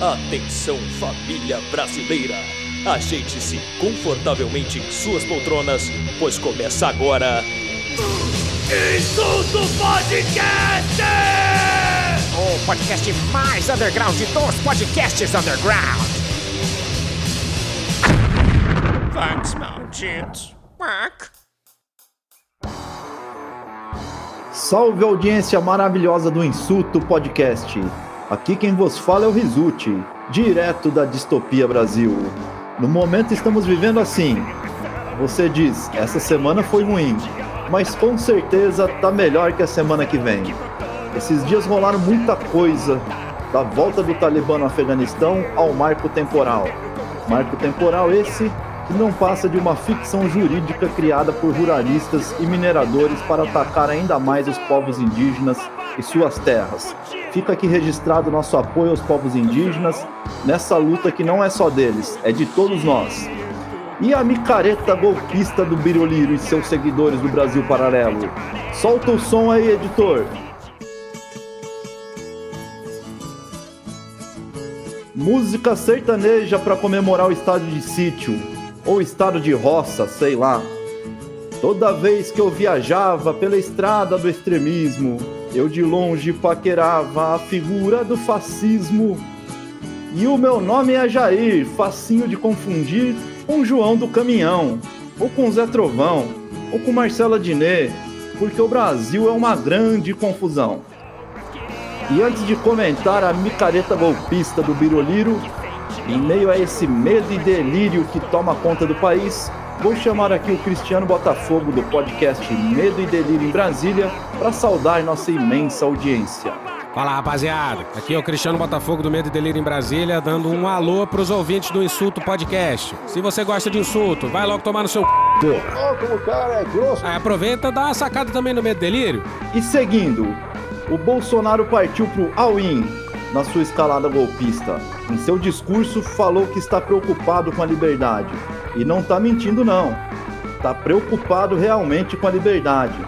Atenção, família brasileira! Ajeite-se confortavelmente em suas poltronas, pois começa agora. Insulto Podcast! O podcast mais underground dos podcasts underground. Thanks, Mountains. Quack. Salve audiência maravilhosa do Insulto Podcast. Aqui quem vos fala é o Rizuti, direto da Distopia Brasil. No momento estamos vivendo assim. Você diz, essa semana foi ruim, mas com certeza tá melhor que a semana que vem. Esses dias rolaram muita coisa, da volta do Talibã no Afeganistão ao marco temporal. Marco temporal esse não passa de uma ficção jurídica criada por ruralistas e mineradores para atacar ainda mais os povos indígenas e suas terras. Fica aqui registrado nosso apoio aos povos indígenas nessa luta que não é só deles, é de todos nós. E a micareta golpista do Biroliro e seus seguidores do Brasil Paralelo? Solta o som aí, editor! Música sertaneja para comemorar o estado de sítio, ou estado de roça, sei lá. Toda vez que eu viajava pela estrada do extremismo, eu de longe paquerava a figura do fascismo. E o meu nome é Jair, facinho de confundir com João do Caminhão, ou com Zé Trovão, ou com Marcela Diné, porque o Brasil é uma grande confusão. E antes de comentar a micareta golpista do Biroliro, em meio a esse medo e delírio que toma conta do país, vou chamar aqui o Cristiano Botafogo do podcast Medo e Delírio em Brasília para saudar nossa imensa audiência. Fala rapaziada, aqui é o Cristiano Botafogo do Medo e Delírio em Brasília, dando um alô pros ouvintes do Insulto Podcast. Se você gosta de insulto, vai logo tomar no seu c... Como o cara é grosso. Aí aproveita e dá uma sacada também no Medo e Delírio. E seguindo, o Bolsonaro partiu pro all-in na sua escalada golpista. Em seu discurso, falou que está preocupado com a liberdade. E não está mentindo, não. Está preocupado realmente com a liberdade.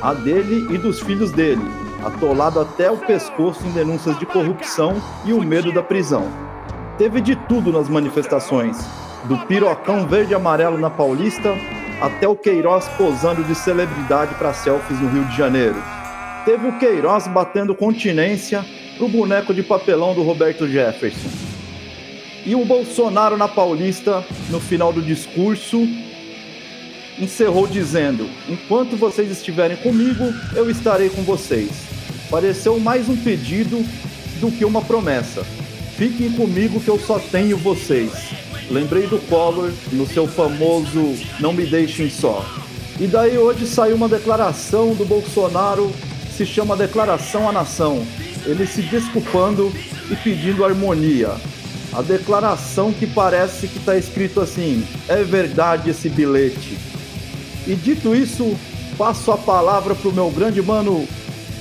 A dele e dos filhos dele, atolado até o pescoço em denúncias de corrupção e o medo da prisão. Teve de tudo nas manifestações, do pirocão verde e amarelo na Paulista até o Queiroz posando de celebridade para selfies no Rio de Janeiro. Teve o Queiroz batendo continência pro boneco de papelão do Roberto Jefferson. E o Bolsonaro na Paulista, no final do discurso, encerrou dizendo: Enquanto vocês estiverem comigo, eu estarei com vocês. Pareceu mais um pedido do que uma promessa. Fiquem comigo que eu só tenho vocês. Lembrei do Collor no seu famoso Não Me Deixem Só. E daí hoje saiu uma declaração do Bolsonaro, se chama Declaração à Nação. Ele se desculpando e pedindo harmonia. A declaração que parece que está escrito assim: é verdade esse bilhete. E dito isso, passo a palavra pro meu grande mano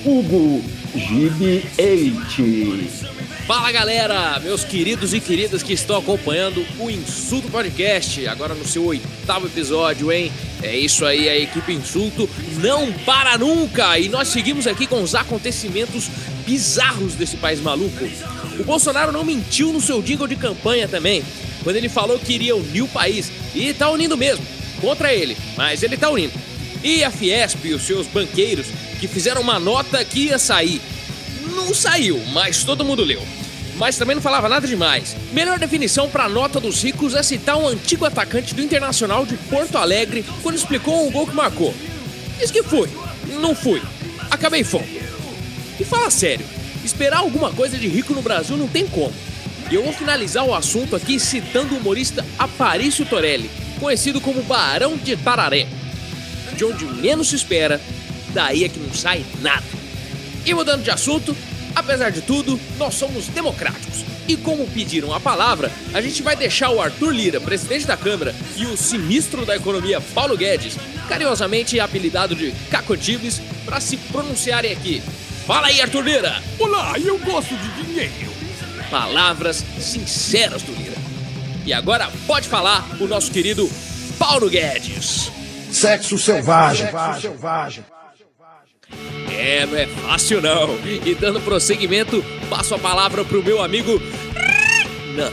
Hugo Gibi 8. Fala galera, meus queridos e queridas que estão acompanhando o Insulto Podcast, agora no seu oitavo episódio, hein? É isso aí, a equipe Insulto não para nunca! E nós seguimos aqui com os acontecimentos bizarros desse país maluco. O Bolsonaro não mentiu no seu jingle de campanha também, quando ele falou que iria unir o país, e tá unindo mesmo, contra ele, mas ele tá unindo. E a Fiesp e os seus banqueiros que fizeram uma nota que ia sair. Não saiu, mas todo mundo leu. Mas também não falava nada demais. Melhor definição para a nota dos ricos é citar um antigo atacante do Internacional de Porto Alegre quando explicou o gol que marcou. Diz que fui, não fui, acabei fome. E fala sério, esperar alguma coisa de rico no Brasil não tem como. E eu vou finalizar o assunto aqui citando o humorista Aparício Torelli, conhecido como Barão de Tararé. De onde menos se espera, daí é que não sai nada. E mudando de assunto, apesar de tudo, nós somos democráticos. E como pediram a palavra, a gente vai deixar o Arthur Lira, presidente da Câmara, e o sinistro da economia Paulo Guedes, carinhosamente apelidado de Cacotibes, para se pronunciarem aqui. Fala aí, Arthur Lira! Olá, eu gosto de dinheiro. Palavras sinceras do Lira. E agora pode falar o nosso querido Paulo Guedes. Sexo selvagem. É, não é fácil não. E dando prosseguimento, passo a palavra pro meu amigo Renan.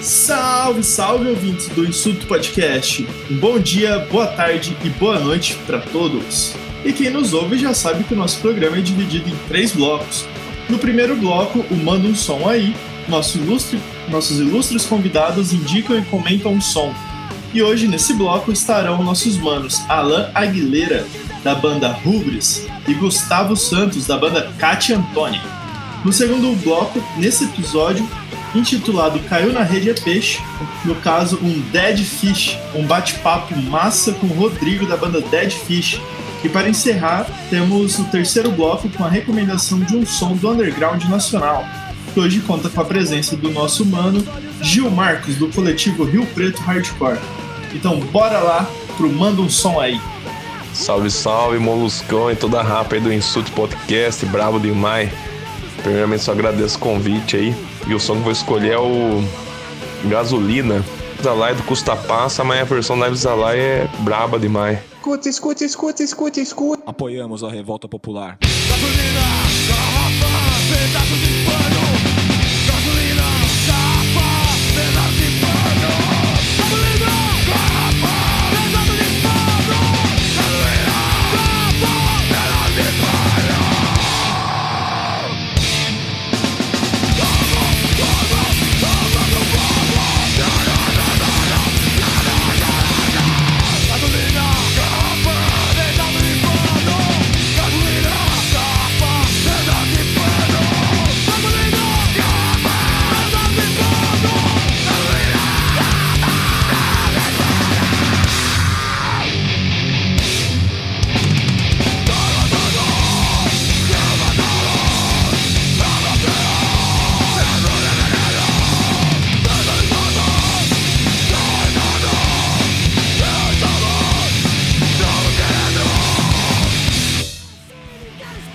Salve, salve ouvintes do Insulto Podcast. Um bom dia, boa tarde e boa noite para todos. E quem nos ouve já sabe que o nosso programa é dividido em três blocos. No primeiro bloco, o Manda um Som Aí, nosso ilustre, nossos ilustres convidados indicam e comentam um som. E hoje, nesse bloco, estarão nossos manos Alan Aguilera, da banda Rubres, e Gustavo Santos, da banda Katia Antônia. No segundo bloco, nesse episódio, intitulado Caiu na Rede é Peixe, no caso, um Dead Fish, um bate-papo massa com o Rodrigo, da banda Dead Fish. E para encerrar, temos o terceiro bloco com a recomendação de um som do underground nacional, que hoje conta com a presença do nosso mano Gil Marcos, do coletivo Rio Preto Hardcore. Então bora lá pro Manda um Som Aí. Salve, salve, Moluscão e toda a rapa aí do Insulto Podcast, brabo demais. Primeiramente só agradeço o convite aí. E o som que vou escolher é o Gasolina. Zalai do Custa Passa, mas a versão da Zalai é braba demais. Escuta, escuta, escuta, escuta, escuta. Apoiamos a revolta popular.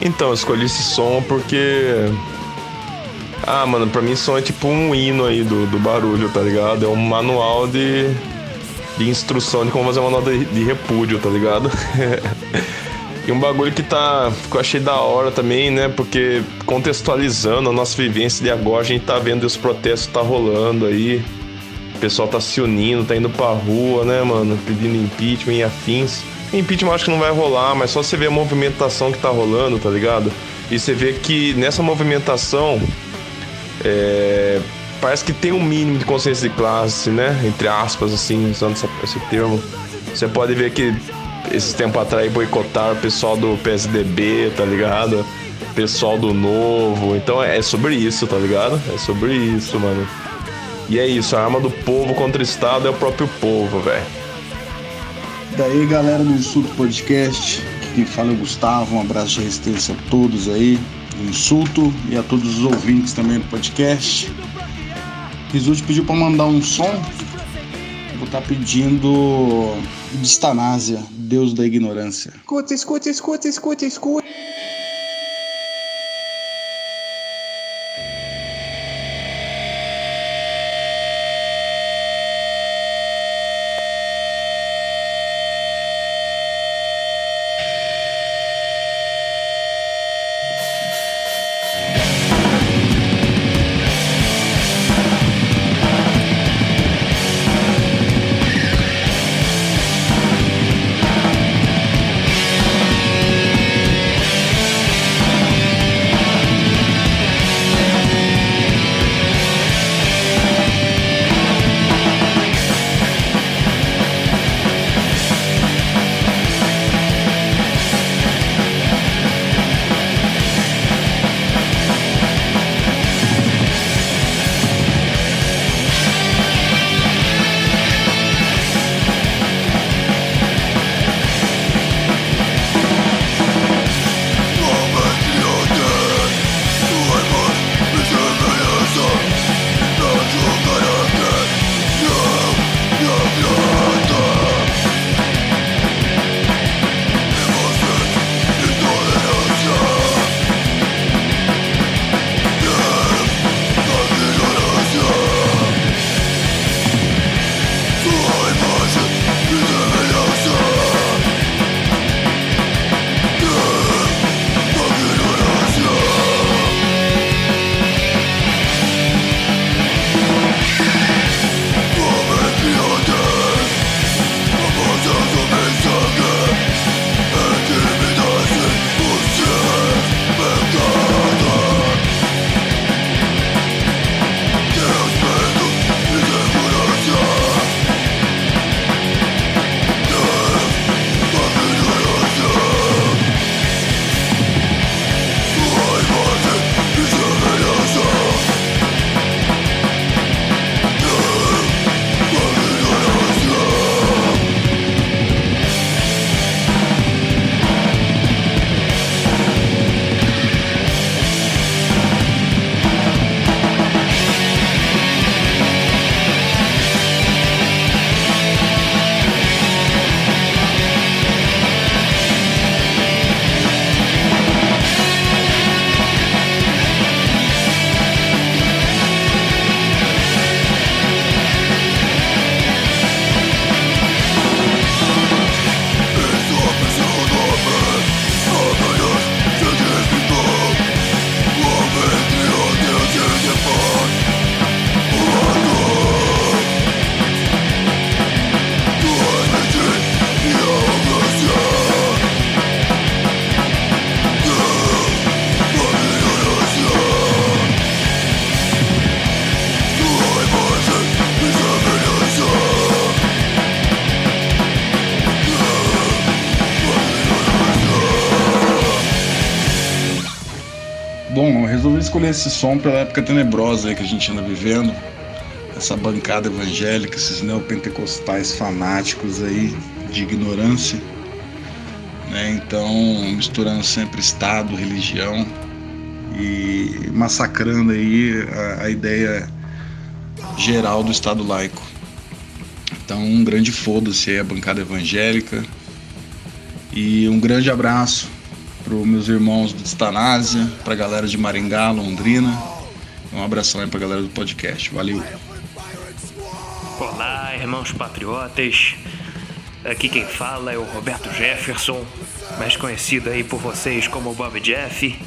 Então, eu escolhi esse som porque. Ah, mano, pra mim som é tipo um hino aí do, do barulho, tá ligado? É um manual de, de instrução de como fazer uma nota de, repúdio, tá ligado? e um bagulho que tá. que eu achei da hora também, né? Porque contextualizando a nossa vivência de agora, a gente tá vendo os protestos tá rolando aí. O pessoal tá se unindo, tá indo pra rua, né, mano? Pedindo impeachment e afins. Impeachment acho que não vai rolar, mas só você ver a movimentação que tá rolando, tá ligado? E você vê que nessa movimentação é, parece que tem um mínimo de consciência de classe, né? Entre aspas, assim, usando esse termo. Você pode ver que esses tempos atrás boicotaram o pessoal do PSDB, tá ligado? Pessoal do Novo. Então é sobre isso, tá ligado? É sobre isso, mano. E é isso, a arma do povo contra o Estado é o próprio povo, velho. Daí, galera do Insulto Podcast, quem fala é o Gustavo. Um abraço de resistência a todos aí do Insulto e a todos os ouvintes também do podcast. Rizuti pediu para mandar um som. Vou estar pedindo Distanásia, Deus da Ignorância. Escuta, escuta, escuta, escuta, escuta. Escolher esse som pela época tenebrosa que a gente anda vivendo. Essa bancada evangélica, esses neopentecostais fanáticos aí de ignorância. Né? Então, misturando sempre Estado, religião e massacrando aí a, a ideia geral do Estado laico. Então, um grande foda-se aí a bancada evangélica. E um grande abraço para os meus irmãos do Stanásia, para a galera de Maringá, Londrina. Um abração aí para a galera do podcast. Valeu. Olá, irmãos patriotas. Aqui quem fala é o Roberto Jefferson, mais conhecido aí por vocês como Bob Jeff.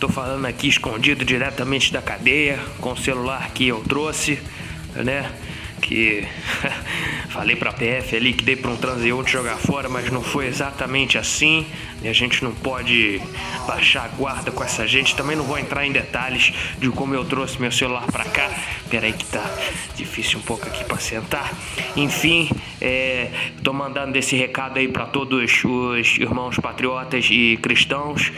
Tô falando aqui escondido diretamente da cadeia, com o celular que eu trouxe, né? Que falei pra PF ali que dei pra um transeunte jogar fora, mas não foi exatamente assim. E a gente não pode baixar a guarda com essa gente. Também não vou entrar em detalhes de como eu trouxe meu celular pra cá. Pera aí que tá difícil um pouco aqui pra sentar. Enfim, é, tô mandando esse recado aí pra todos os irmãos patriotas e cristãos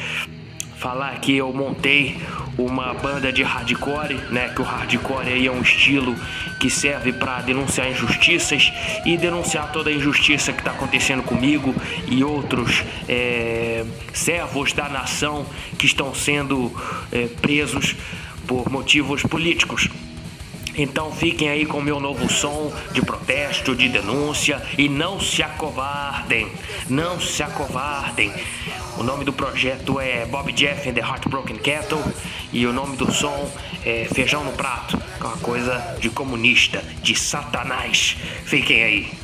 falar que eu montei uma banda de hardcore, né? Que o hardcore aí é um estilo que serve para denunciar injustiças e denunciar toda a injustiça que está acontecendo comigo e outros é, servos da nação que estão sendo é, presos por motivos políticos. Então fiquem aí com meu novo som de protesto, de denúncia e não se acovardem, não se acovardem. O nome do projeto é Bob Jeff and the Heartbroken Kettle e o nome do som é Feijão no Prato, que é uma coisa de comunista, de satanás. Fiquem aí.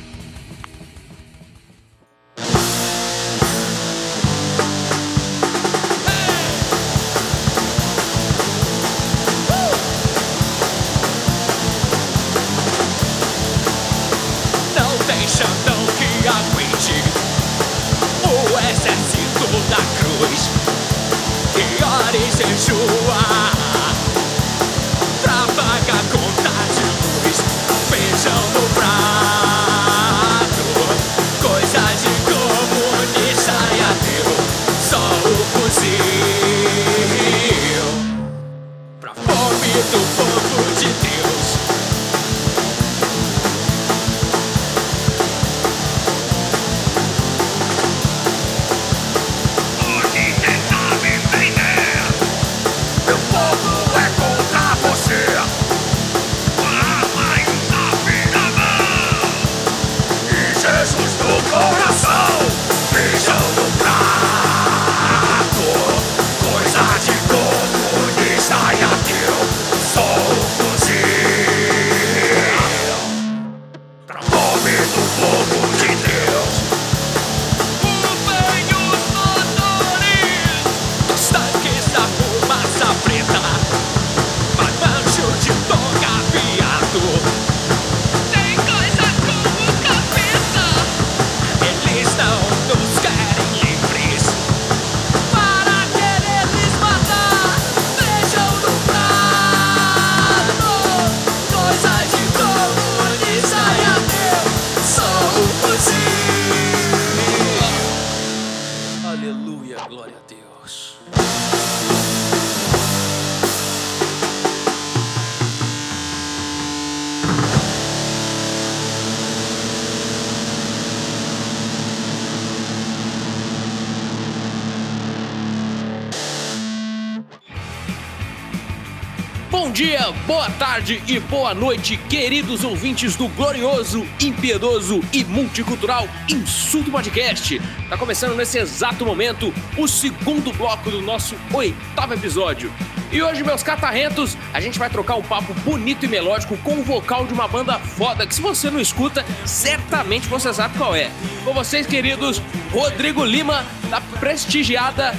Tarde e boa noite, queridos ouvintes do glorioso, impiedoso e multicultural Insulto Podcast. Tá começando nesse exato momento o segundo bloco do nosso oitavo episódio. E hoje, meus catarrentos, a gente vai trocar um papo bonito e melódico com o vocal de uma banda foda que, se você não escuta, certamente você sabe qual é. Com vocês, queridos, Rodrigo Lima, da prestigiada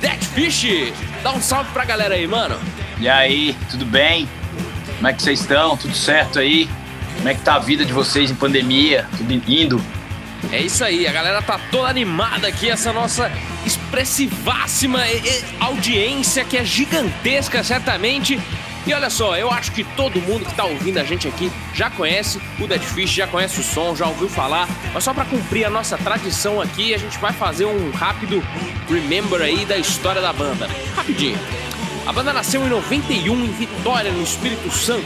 Dead Fish. Dá um salve pra galera aí, mano. E aí, tudo bem? Como é que vocês estão? Tudo certo aí? Como é que tá a vida de vocês em pandemia? Tudo indo? É isso aí, a galera tá toda animada aqui, essa nossa expressivássima e- e audiência que é gigantesca, certamente. E olha só, eu acho que todo mundo que tá ouvindo a gente aqui já conhece o Dead Fish, já conhece o som, já ouviu falar. Mas só pra cumprir a nossa tradição aqui, a gente vai fazer um rápido remember aí da história da banda. Rapidinho. A banda nasceu em 91 em Vitória, no Espírito Santo,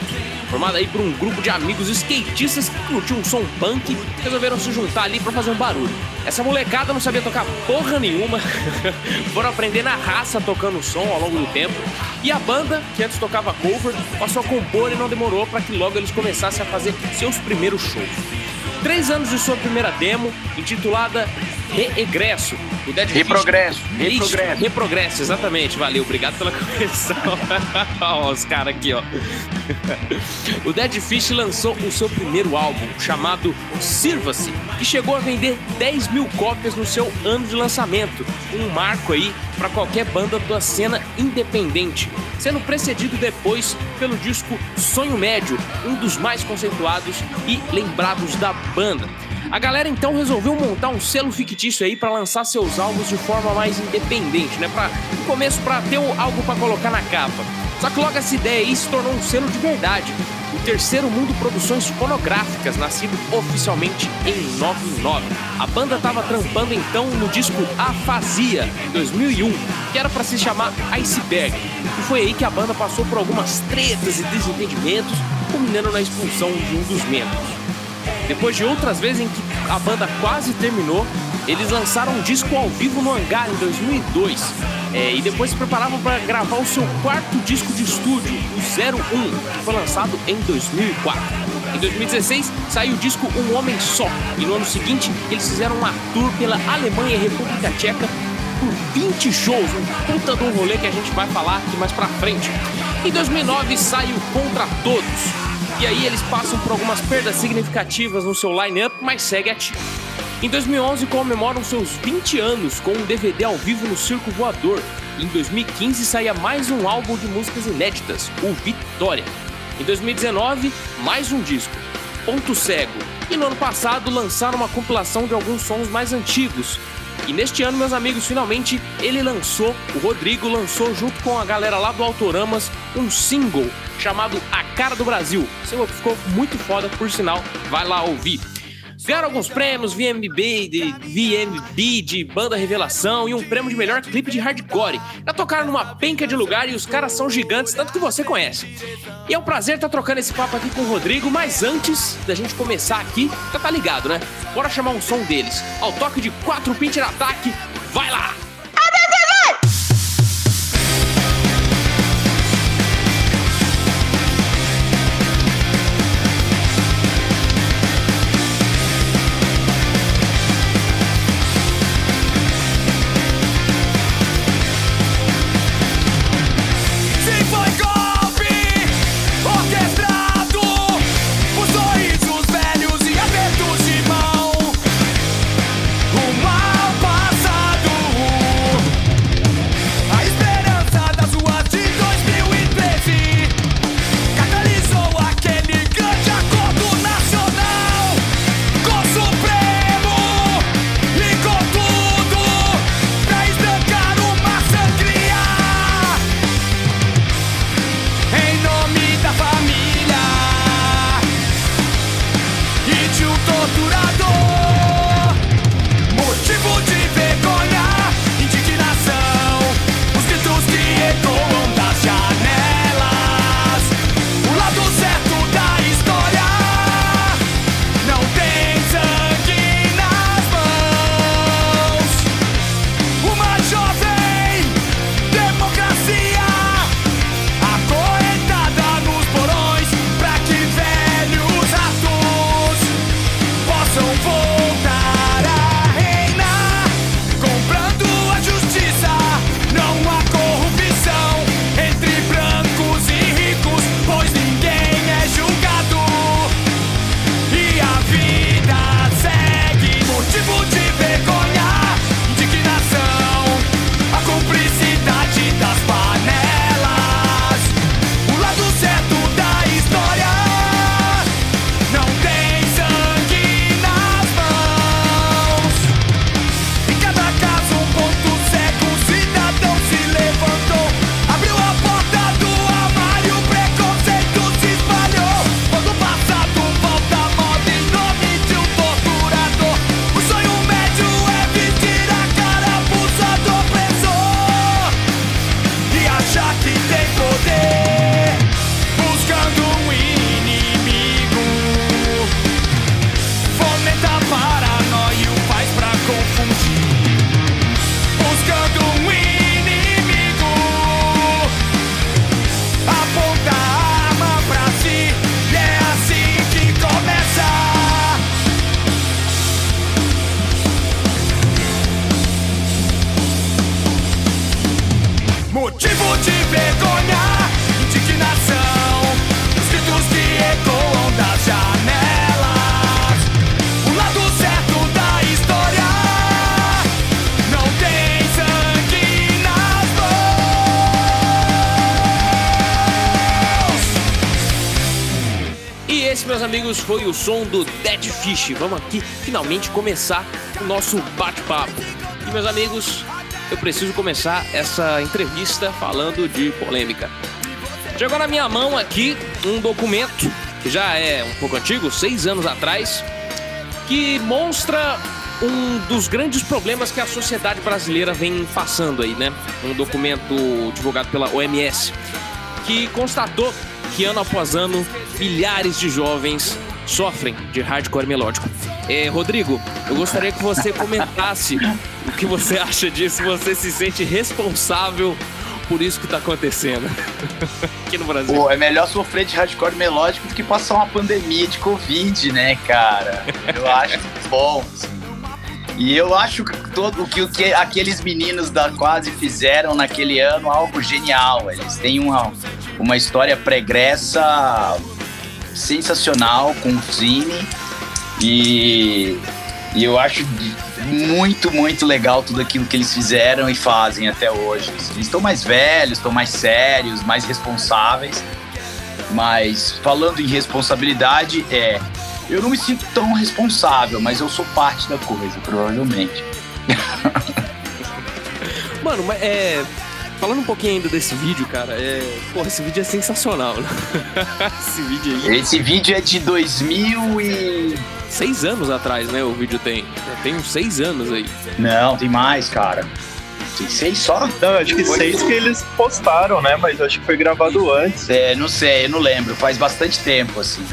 formada aí por um grupo de amigos skatistas que curtiam um som punk e resolveram se juntar ali para fazer um barulho. Essa molecada não sabia tocar porra nenhuma, foram aprender na raça tocando o som ao longo do tempo, e a banda, que antes tocava cover, passou a compor e não demorou para que logo eles começassem a fazer seus primeiros shows. Três anos de sua primeira demo, intitulada Reegresso. O Dead Reprogresso, reprogresso. Reprogresso, exatamente. Valeu, obrigado pela correção. ó, os caras aqui, ó. o Dead Fish lançou o seu primeiro álbum, chamado Sirva-se, que chegou a vender 10 mil cópias no seu ano de lançamento. Um marco aí para qualquer banda da cena independente, sendo precedido depois pelo disco Sonho Médio, um dos mais conceituados e lembrados da banda. A galera então resolveu montar um selo fictício aí para lançar seus álbuns de forma mais independente, né? Para no começo para ter algo para colocar na capa. Só que logo essa ideia aí se tornou um selo de verdade. O Terceiro Mundo Produções Fonográficas, nascido oficialmente em 99. A banda estava trampando então no disco Afasia, em 2001, que era para se chamar Iceberg. E foi aí que a banda passou por algumas tretas e desentendimentos, culminando na expulsão de um dos membros. Depois de outras vezes em que a banda quase terminou, eles lançaram um disco ao vivo no hangar em 2002 é, e depois se preparavam para gravar o seu quarto disco de estúdio, o 01, que foi lançado em 2004. Em 2016 saiu o disco Um Homem Só e no ano seguinte eles fizeram uma tour pela Alemanha e República Tcheca por 20 shows, um puta um rolê que a gente vai falar aqui mais pra frente. Em 2009 saiu Contra Todos, e aí eles passam por algumas perdas significativas no seu line-up, mas segue ativo. Em 2011 comemoram seus 20 anos com um DVD ao vivo no Circo Voador. Em 2015 saía mais um álbum de músicas inéditas, o Vitória. Em 2019, mais um disco, Ponto Cego. E no ano passado lançaram uma compilação de alguns sons mais antigos. E neste ano, meus amigos, finalmente ele lançou, o Rodrigo lançou junto com a galera lá do Autoramas um single chamado A Cara do Brasil. Que ficou muito foda, por sinal, vai lá ouvir. Ganharam alguns prêmios, VMB de, VMB de Banda Revelação e um prêmio de melhor clipe de hardcore. Já tocaram numa penca de lugar e os caras são gigantes, tanto que você conhece. E é um prazer estar trocando esse papo aqui com o Rodrigo, mas antes da gente começar aqui, já tá ligado, né? Bora chamar um som deles. Ao toque de quatro pincher ataque, vai lá! Som do Dead Fish. Vamos aqui finalmente começar o nosso bate-papo. E, meus amigos, eu preciso começar essa entrevista falando de polêmica. Chegou na minha mão aqui um documento que já é um pouco antigo, seis anos atrás, que mostra um dos grandes problemas que a sociedade brasileira vem passando aí, né? Um documento divulgado pela OMS que constatou que ano após ano milhares de jovens sofrem de hardcore melódico. É, Rodrigo, eu gostaria que você comentasse o que você acha disso, você se sente responsável por isso que tá acontecendo aqui no Brasil. Pô, é melhor sofrer de hardcore melódico do que passar uma pandemia de Covid, né, cara? Eu acho bom. Assim. E eu acho que todo o que, que aqueles meninos da Quase fizeram naquele ano algo genial. Eles têm uma, uma história pregressa sensacional com o Zine. E, e eu acho muito, muito legal tudo aquilo que eles fizeram e fazem até hoje. Eles estão mais velhos, estão mais sérios, mais responsáveis. Mas falando em responsabilidade, é. Eu não me sinto tão responsável, mas eu sou parte da coisa, provavelmente. Mano, é. Falando um pouquinho ainda desse vídeo, cara, é. Porra, esse vídeo é sensacional, né? esse vídeo aí. Esse vídeo é de 2000 e. Seis anos atrás, né? O vídeo tem. Tem uns seis anos aí. Não, tem mais, cara. Tem seis só? Não, acho que seis que eles postaram, né? Mas acho que foi gravado antes. É, não sei, eu não lembro. Faz bastante tempo, assim.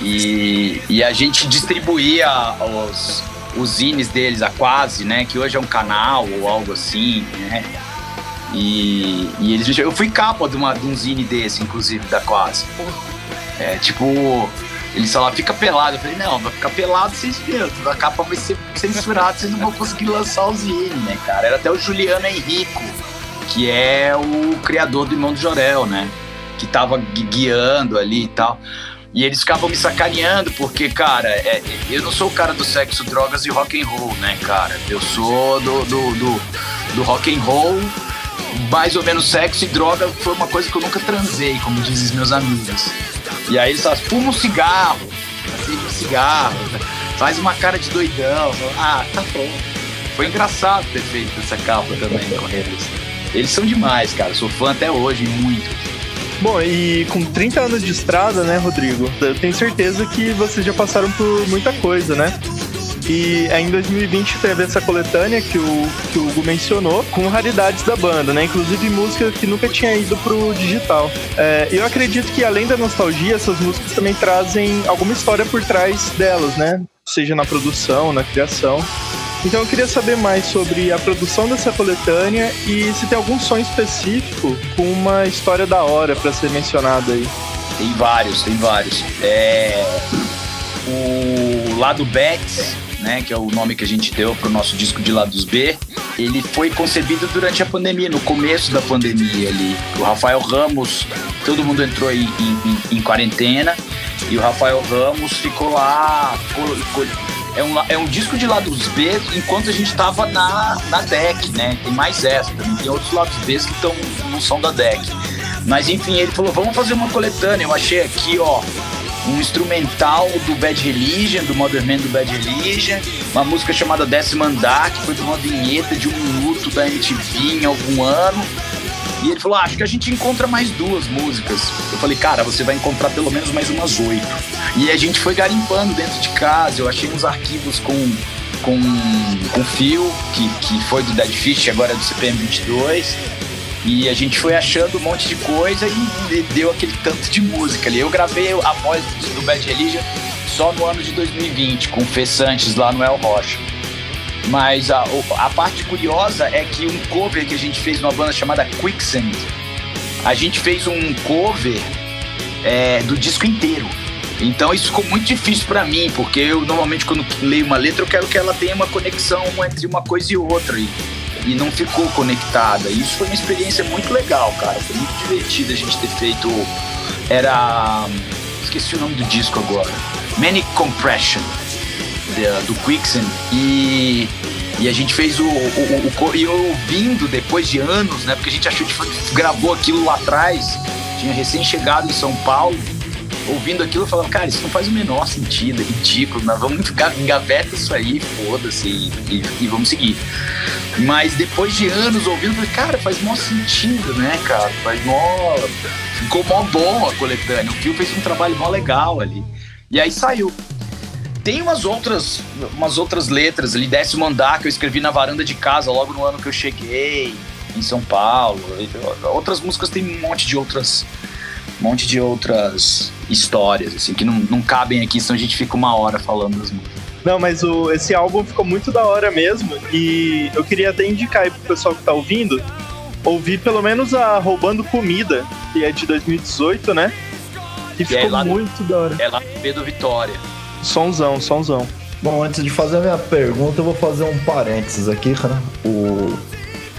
E, e a gente distribuía os, os zines deles, a Quase, né? Que hoje é um canal ou algo assim, né? E, e eles Eu fui capa de, uma, de um zine desse, inclusive, da Quase. É, tipo, eles falaram, fica pelado. Eu falei, não, vai ficar pelado sem espírito. A capa vai ser censurada, vocês não vão conseguir lançar o zine, né, cara? Era até o Juliano Henrico, que é o criador do Irmão do Jorel, né? Que tava guiando ali e tal. E eles ficavam me sacaneando, porque, cara, é, eu não sou o cara do sexo, drogas e rock and roll, né, cara? Eu sou do, do, do, do rock and roll, mais ou menos sexo e droga foi uma coisa que eu nunca transei, como dizem os meus amigos. E aí eles falam, fuma um cigarro, acende um cigarro, faz uma cara de doidão. Ah, tá bom. Foi engraçado ter feito essa capa também com eles. Eles são demais, cara. Sou fã até hoje, muito. Bom, e com 30 anos de estrada, né, Rodrigo? Eu tenho certeza que vocês já passaram por muita coisa, né? E em 2020 teve essa coletânea que o, que o Hugo mencionou, com raridades da banda, né? Inclusive música que nunca tinha ido pro digital. É, eu acredito que além da nostalgia, essas músicas também trazem alguma história por trás delas, né? Seja na produção, na criação. Então eu queria saber mais sobre a produção dessa coletânea e se tem algum som específico com uma história da hora para ser mencionado aí. Tem vários, tem vários. É... O lado Bets, né, que é o nome que a gente deu para o nosso disco de lados B, ele foi concebido durante a pandemia, no começo da pandemia ali. O Rafael Ramos, todo mundo entrou em, em, em quarentena e o Rafael Ramos ficou lá, ficou, ficou é um, é um disco de lados B enquanto a gente tava na, na deck, né? Tem mais essa também, tem outros lados B que estão no som da deck. Mas enfim, ele falou, vamos fazer uma coletânea. Eu achei aqui, ó, um instrumental do Bad Religion, do Modern Man do Bad Religion, uma música chamada Décimo Andar, que foi de uma vinheta de um minuto da MTV em algum ano. E ele falou: ah, acho que a gente encontra mais duas músicas. Eu falei, cara, você vai encontrar pelo menos mais umas oito. E a gente foi garimpando dentro de casa. Eu achei uns arquivos com com, com fio, que, que foi do Dead Fish, agora é do CPM 22. E a gente foi achando um monte de coisa e, deu aquele tanto de música ali. Eu gravei a voz do Bad Religion só no ano de 2020, com Fê lá no El Rocha. Mas a, a parte curiosa é que um cover que a gente fez numa banda chamada Quicksand, a gente fez um cover é, do disco inteiro. Então isso ficou muito difícil para mim, porque eu normalmente quando leio uma letra eu quero que ela tenha uma conexão entre uma coisa e outra. E, e não ficou conectada. E isso foi uma experiência muito legal, cara. Foi muito divertido a gente ter feito. Era. Esqueci o nome do disco agora. Manic Compression do Quicksand e, e a gente fez o, o, o, o, E ouvindo depois de anos, né? Porque a gente achou que gravou aquilo lá atrás, tinha recém chegado em São Paulo. Ouvindo aquilo, eu falava, cara, isso não faz o menor sentido, é ridículo, nós vamos engaveta isso aí, foda-se, e, e vamos seguir. Mas depois de anos ouvindo, eu falei, cara, faz mó sentido, né, cara? Faz mó. Ficou mó bom a coletânea. O Phil fez um trabalho mó legal ali. E aí saiu. Tem umas outras, umas outras letras ali, décimo andar, que eu escrevi na varanda de casa logo no ano que eu cheguei, em São Paulo. Outras músicas tem um monte de outras. Um monte de outras histórias, assim, que não, não cabem aqui, senão a gente fica uma hora falando das músicas. Não, mas o, esse álbum ficou muito da hora mesmo. E eu queria até indicar aí pro pessoal que tá ouvindo, ouvir pelo menos a Roubando Comida, que é de 2018, né? Que E ficou é lá do- muito da hora. É lá no Pedro Vitória. Sonzão, sonzão. Bom, antes de fazer a minha pergunta, eu vou fazer um parênteses aqui, cara. O,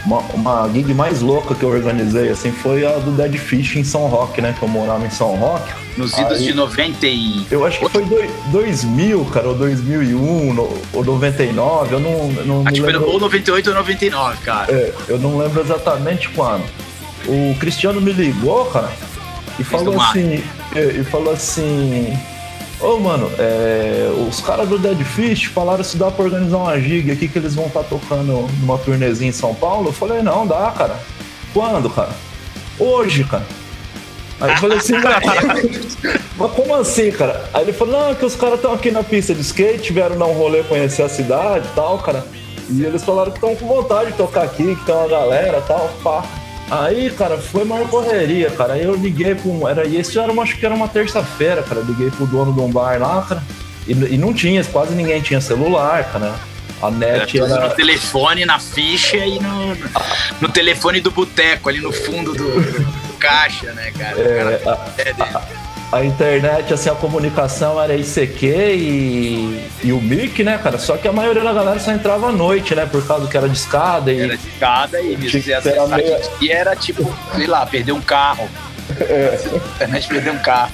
uma, uma gig mais louca que eu organizei, assim, foi a do Dead Fish em São Roque, né? Que eu morava em São Roque. Nos idos Aí- de 90 e. Eu acho que foi doi- 2000, cara, ou 2001, no- ou 99, eu não, não Acho que foi lembro. ou 98 ou 99, cara. É, eu não lembro exatamente quando. O Cristiano me ligou, cara, e falou do mar. assim, é, e falou assim, ô mano, é, os caras do Dead Fish falaram se dá pra organizar uma giga aqui que eles vão estar tocando numa turnezinha em São Paulo. Eu falei, não, dá, cara. Quando, cara? Hoje, cara. Aí eu falei assim, mas como assim, cara? Aí ele falou, não, é que os caras estão aqui na pista de skate, vieram dar um rolê, conhecer a cidade e tal, cara. E eles falaram que estão com vontade de tocar aqui, que tem uma galera e tal, pá. Aí, cara, foi maior correria, cara. Aí eu liguei um. Era, isso era uma, acho que era uma terça-feira, cara. Eu liguei pro dono de um bar lá, cara. E, e não tinha, quase ninguém tinha celular, cara. A net era. no telefone, na ficha e no, no telefone do boteco, ali no fundo do, do caixa, né, cara? É, cara- é, né? A internet, assim, a comunicação era ICQ e, e o MIC, né, cara? Só que a maioria da galera só entrava à noite, né? Por causa que era de escada e. Era de cada e e ter a meia- E era tipo, sei lá, perder um carro. A internet perder um carro.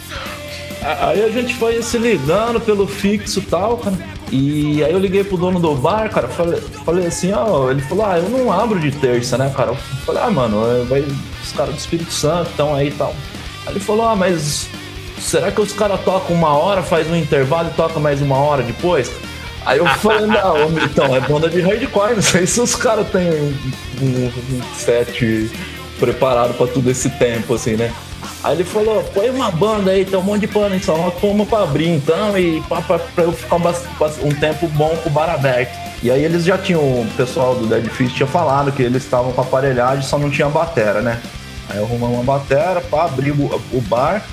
Aí a gente foi se ligando pelo fixo e tal, cara. E aí eu liguei pro dono do bar, cara, falei, falei assim, ó, ele falou, ah, eu não abro de terça, né, cara? Eu falei, ah, mano, é, vai, os caras do Espírito Santo estão aí e tal. Aí ele falou, ah, mas será que os caras tocam uma hora, faz um intervalo e toca mais uma hora depois? Aí eu falei, não, então, é banda de hardcore, não sei se os caras têm um, um- um set preparado pra tudo esse tempo, assim, né? Aí ele falou, põe uma banda aí, tem um monte de pano em São Roque, põe uma pra abrir então, e pra, pra, pra eu ficar bas- um tempo bom com o bar aberto. E aí eles já tinham, o pessoal do Dead Fish tinha falado que eles estavam com aparelhagem, só não tinha batera, né? Aí eu arrumei uma batera pra abrir o, o bar,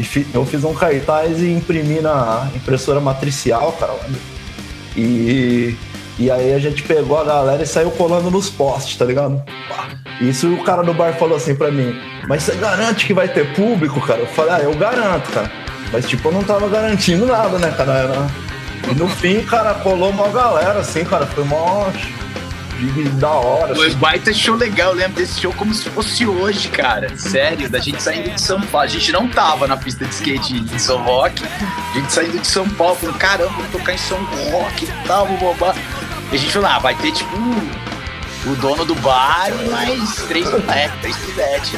e eu fiz um cartaz e imprimi na impressora matricial, cara. E, e aí a gente pegou a galera e saiu colando nos postes, tá ligado? Isso o cara do bar falou assim pra mim, mas você garante que vai ter público, cara? Eu falei, ah, eu garanto, cara. Mas tipo, eu não tava garantindo nada, né, cara? Era- E no fim, cara, colou uma galera, assim, cara. Foi mó da hora. Foi assim. baita show legal, eu lembro desse show como se fosse hoje, cara. Sério, da gente saindo de São Paulo. A gente não tava na pista de skate em São Roque. A gente saindo de São Paulo, falando, caramba, vamos tocar em São Roque e tal, babá. E a gente falou, ah, vai ter tipo o dono do bar e mais três moleques, três pivetes.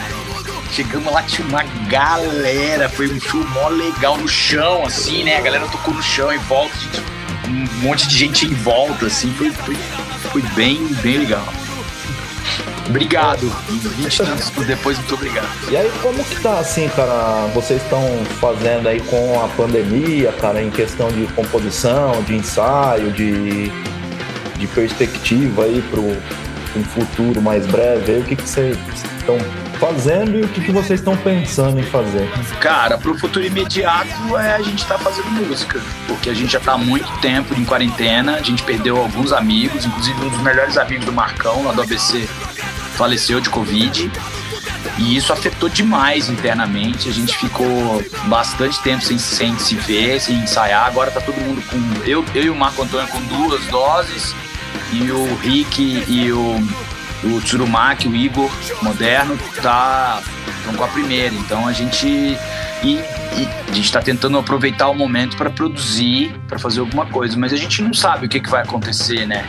Chegamos lá, tinha uma galera, foi um show mó legal no chão, assim, né? A galera tocou no chão em volta, gente, um monte de gente em volta, assim, foi, foi, foi bem, bem legal. Obrigado. 20 anos depois, muito obrigado. E aí, como que tá assim, cara? Vocês estão fazendo aí com a pandemia, cara, em questão de composição, de ensaio, de, de perspectiva aí pro um futuro mais breve? Aí, o que, que vocês estão fazendo e o que, que vocês estão pensando em fazer? Cara, pro futuro imediato é a gente tá fazendo música, porque a gente já tá há muito tempo em quarentena, a gente perdeu alguns amigos, inclusive um dos melhores amigos do Marcão, lá do ABC, faleceu de Covid. E isso afetou demais internamente. A gente ficou bastante tempo sem, sem se ver, sem ensaiar. Agora tá todo mundo com. Eu, eu e o Marco Antônio com duas doses, e o Rick e o, o Tsurumaki, o Igor moderno, tá estão com a primeira. Então a gente. E, e a gente tá tentando aproveitar o momento para produzir, para fazer alguma coisa, mas a gente não sabe o que, que vai acontecer, né?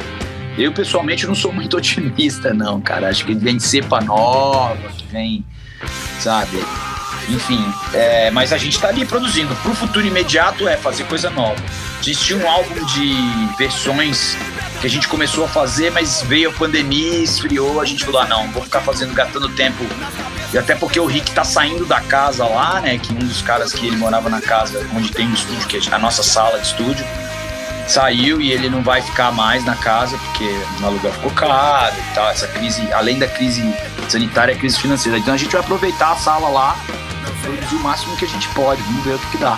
Eu, pessoalmente, não sou muito otimista, não, cara. Acho que vem cepa nova, que vem, sabe? Enfim, é, mas a gente tá ali produzindo. Pro futuro imediato é fazer coisa nova. Existia um álbum de versões que a gente começou a fazer, mas veio a pandemia, esfriou, a gente falou, ah não, vou ficar fazendo, gastando tempo. E até porque o Rick tá saindo da casa lá, né? Que um dos caras que ele morava na casa onde tem o estúdio, que é a nossa sala de estúdio, saiu e ele não vai ficar mais na casa porque o aluguel ficou caro e tal. Essa crise, além da crise sanitária, é crise financeira. Então a gente vai aproveitar a sala lá, produzir o máximo que a gente pode, vamos ver o que, que dá.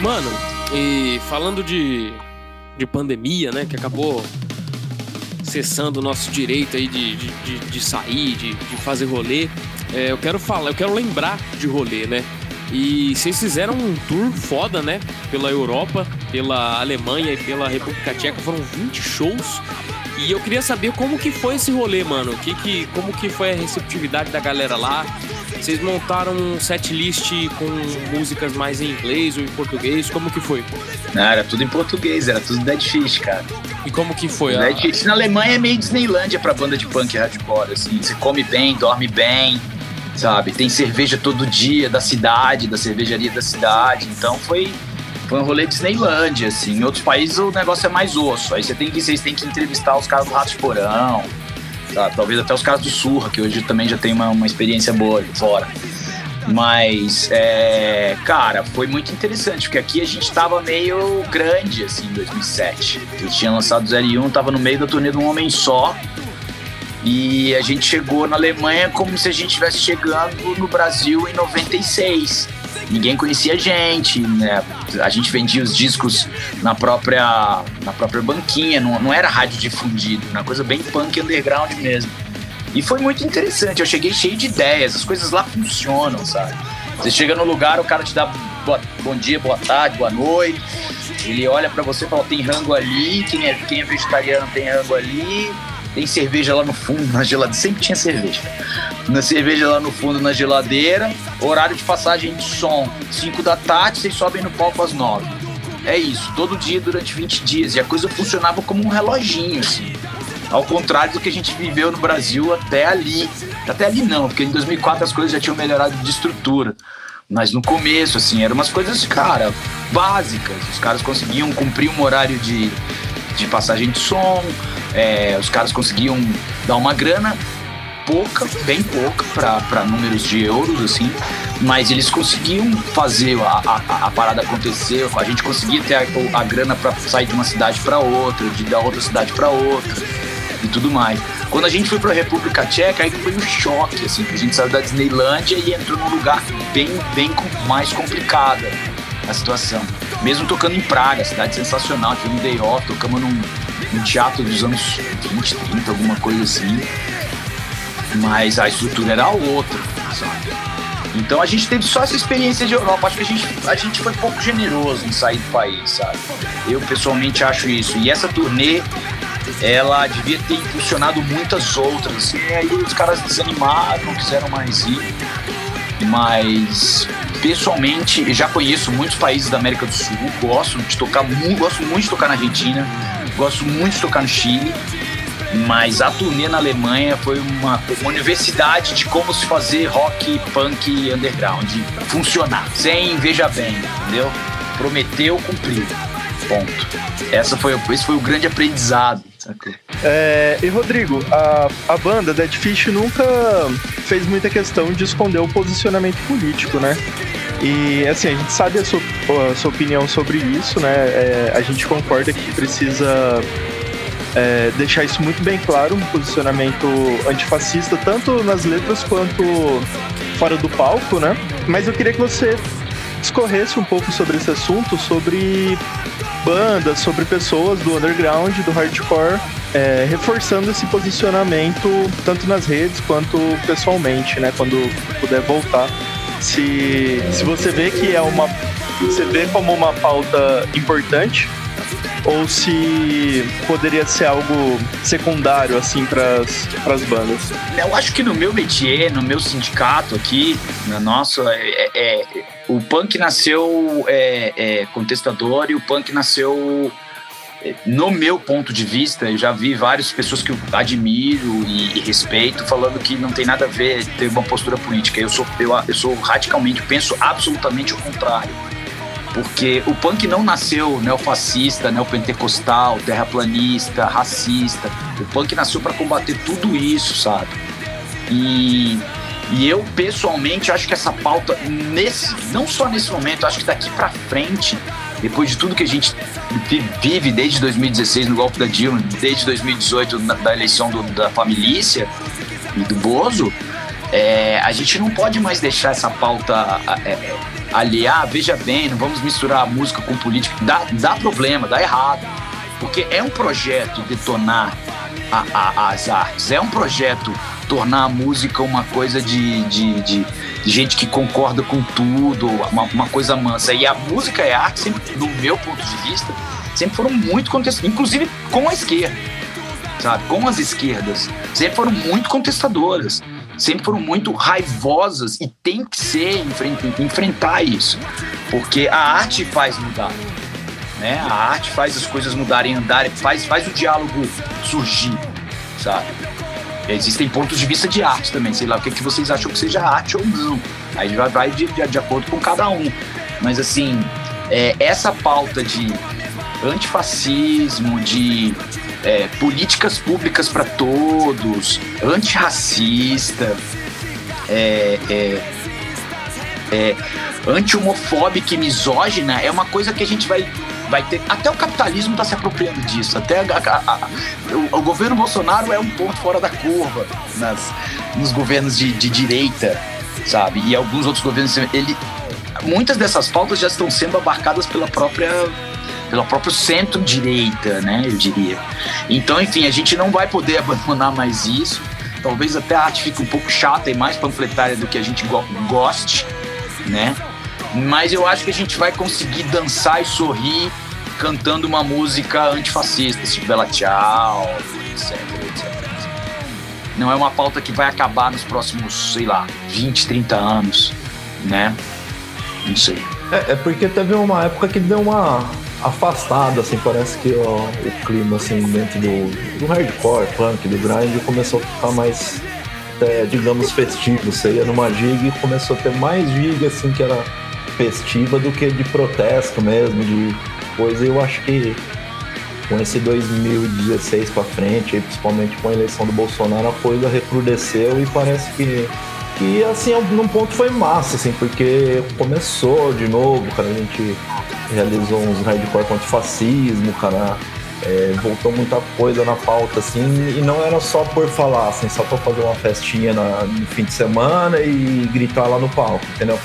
Mano, e falando de, de pandemia, né, que acabou cessando o nosso direito aí de, de, de, de sair, de, de fazer rolê, é, eu quero falar, eu quero lembrar de rolê, né? E vocês fizeram um tour foda, né? Pela Europa, pela Alemanha e pela República Tcheca, foram 20 shows. E eu queria saber como que foi esse rolê, mano. Que, que, como que foi a receptividade da galera lá? Vocês montaram um set list com músicas mais em inglês ou em português? Como que foi? Não, era tudo em português, era tudo Dead Fish, cara. E como que foi? Dead Fish na Alemanha é meio Disneylândia pra banda de punk hardcore, assim. Você come bem, dorme bem, sabe? Tem cerveja todo dia da cidade, da cervejaria da cidade. Então foi, foi um rolê Disneylândia, assim. Em outros países o negócio é mais osso. Aí você tem que, vocês têm que entrevistar os caras do Ratos Porão, sabe? talvez até os caras do Surra, que hoje também já tem uma, uma experiência boa fora. Mas, é, cara, foi muito interessante, porque aqui a gente tava meio grande, assim, em 2007. Eles tinham lançado 01, tava no meio da turnê de um homem só. E a gente chegou na Alemanha como se a gente estivesse chegando no Brasil em 96. Ninguém conhecia a gente, né? A gente vendia os discos na própria, na própria banquinha, não, não era rádio difundido, uma coisa bem punk underground mesmo. E foi muito interessante, eu cheguei cheio de ideias, as coisas lá funcionam, sabe? Você chega no lugar, o cara te dá boa, bom dia, boa tarde, boa noite. Ele olha para você e fala: tem rango ali, quem é, quem é vegetariano tem rango ali, tem cerveja lá no fundo, na geladeira. Sempre tinha cerveja. Na cerveja lá no fundo, na geladeira. Horário de passagem de som, 5 da tarde, vocês sobem no palco às 9. É isso, todo dia durante 20 dias. E a coisa funcionava como um reloginho, assim. Ao contrário do que a gente viveu no Brasil até ali. Até ali não, porque em 2004 as coisas já tinham melhorado de estrutura. Mas no começo, assim, eram umas coisas, cara, básicas. Os caras conseguiam cumprir um horário de, de passagem de som, é, os caras conseguiam dar uma grana pouca, bem pouca para números de euros, assim, mas eles conseguiam fazer a, a, a parada acontecer, a gente conseguia ter a, a grana para sair de uma cidade para outra, de da outra cidade para outra e tudo mais. Quando a gente foi para a República Tcheca, aí foi um choque, assim, que a gente saiu da Disneylândia e entrou num lugar bem, bem mais complicado a situação. Mesmo tocando em Praga, cidade sensacional, tivemos um day off, tocamos num, num teatro dos anos 20, 30, alguma coisa assim. Mas a estrutura era outra, sabe? Então a gente teve só essa experiência de Europa. Acho que a gente, a gente foi pouco generoso em sair do país, sabe? Eu pessoalmente acho isso. E essa turnê, ela devia ter impulsionado muitas outras. E aí os caras desanimaram, não quiseram mais ir. Mas pessoalmente já conheço muitos países da América do Sul, gosto de tocar, gosto muito de tocar na Argentina, gosto muito de tocar no Chile. Mas a turnê na Alemanha foi uma, uma universidade de como se fazer rock, punk underground funcionar. Sem veja bem, entendeu? Prometeu, cumpriu. Ponto. Essa foi, esse foi o grande aprendizado. É, e Rodrigo, a, a banda Dead Fish nunca fez muita questão de esconder o posicionamento político, né? E assim, a gente sabe a sua, a sua opinião sobre isso, né? É, a gente concorda que precisa é, deixar isso muito bem claro, um posicionamento antifascista, tanto nas letras quanto fora do palco, né? Mas eu queria que você discorresse um pouco sobre esse assunto, sobre bandas, sobre pessoas do underground, do hardcore, é, reforçando esse posicionamento tanto nas redes quanto pessoalmente, né? Quando puder voltar. Se, se você vê que é uma. Você vê como uma pauta importante, ou se poderia ser algo secundário assim para as bandas? Eu acho que no meu métier, no meu sindicato aqui, no nosso, é, é, é o punk nasceu é, é, contestador e o punk nasceu no meu ponto de vista, eu já vi várias pessoas que eu admiro e, e respeito falando que não tem nada a ver ter uma postura política. Eu sou, eu, eu sou radicalmente, penso absolutamente o contrário. Porque o punk não nasceu neofascista, neopentecostal, terraplanista, racista. O punk nasceu para combater tudo isso, sabe? E, e eu, pessoalmente, acho que essa pauta, nesse, não só nesse momento, acho que daqui para frente, depois de tudo que a gente vive desde 2016 no golpe da Dilma, desde 2018 na, da eleição do, da família e do Bozo, é, a gente não pode mais deixar essa pauta é, ali, ah, veja bem, não vamos misturar a música com política. Dá, dá problema, dá errado. Porque é um projeto detonar a, a, as artes, é um projeto tornar a música uma coisa de, de, de gente que concorda com tudo, uma, uma, coisa mansa. E a música e a arte, sempre, do meu ponto de vista, sempre foram muito contestadas, inclusive com a esquerda, sabe? Com as esquerdas. Sempre foram muito contestadoras, sempre foram muito raivosas e tem que ser enfrentar isso, porque a arte faz mudar. Né? A arte faz as coisas mudarem, andarem, faz, faz o diálogo surgir, sabe? Existem pontos de vista de arte também, sei lá o que, que vocês acham que seja arte ou não. Aí já vai de, de, de acordo com cada um. Mas assim, é, essa pauta de antifascismo, de é, políticas públicas para todos, antirracista, é, é, é, anti-homofóbica e misógina é uma coisa que a gente vai vai ter. Até o capitalismo está se apropriando disso. Até a, a, a, o, o, governo Bolsonaro é um ponto fora da curva nas, nos governos de, de direita, sabe? E alguns outros governos. Ele, muitas dessas pautas já estão sendo abarcadas pela própria pelo próprio centro-direita, né? Eu diria. Então, enfim, a gente não vai poder abandonar mais isso. Talvez até a arte fique um pouco chata e mais panfletária do que a gente go goste, né? Mas eu acho que a gente vai conseguir dançar e sorrir cantando uma música antifascista, tipo Bela Tchau, etc, etc. Não é uma pauta que vai acabar nos próximos, sei lá, 20, 30 anos, né? Não sei. É, é porque teve uma época que deu uma afastada, assim, parece que ó, o clima, assim, dentro do, do hardcore, punk, do grind, começou a ficar mais, é, digamos, festivo. Você ia numa gig e começou a ter mais gig, assim, que era festiva do que de protesto mesmo, de coisa. Eu acho que com esse 2016 para frente, principalmente com a eleição do Bolsonaro, a coisa recrudesceu e parece que que assim, num ponto foi massa, assim, porque começou de novo, cara, a gente realizou uns hardcore contra o fascismo, cara, é, voltou muita coisa na pauta, assim, e não era só por falar, assim, só pra fazer uma festinha na, no fim de semana e gritar lá no palco, entendeu?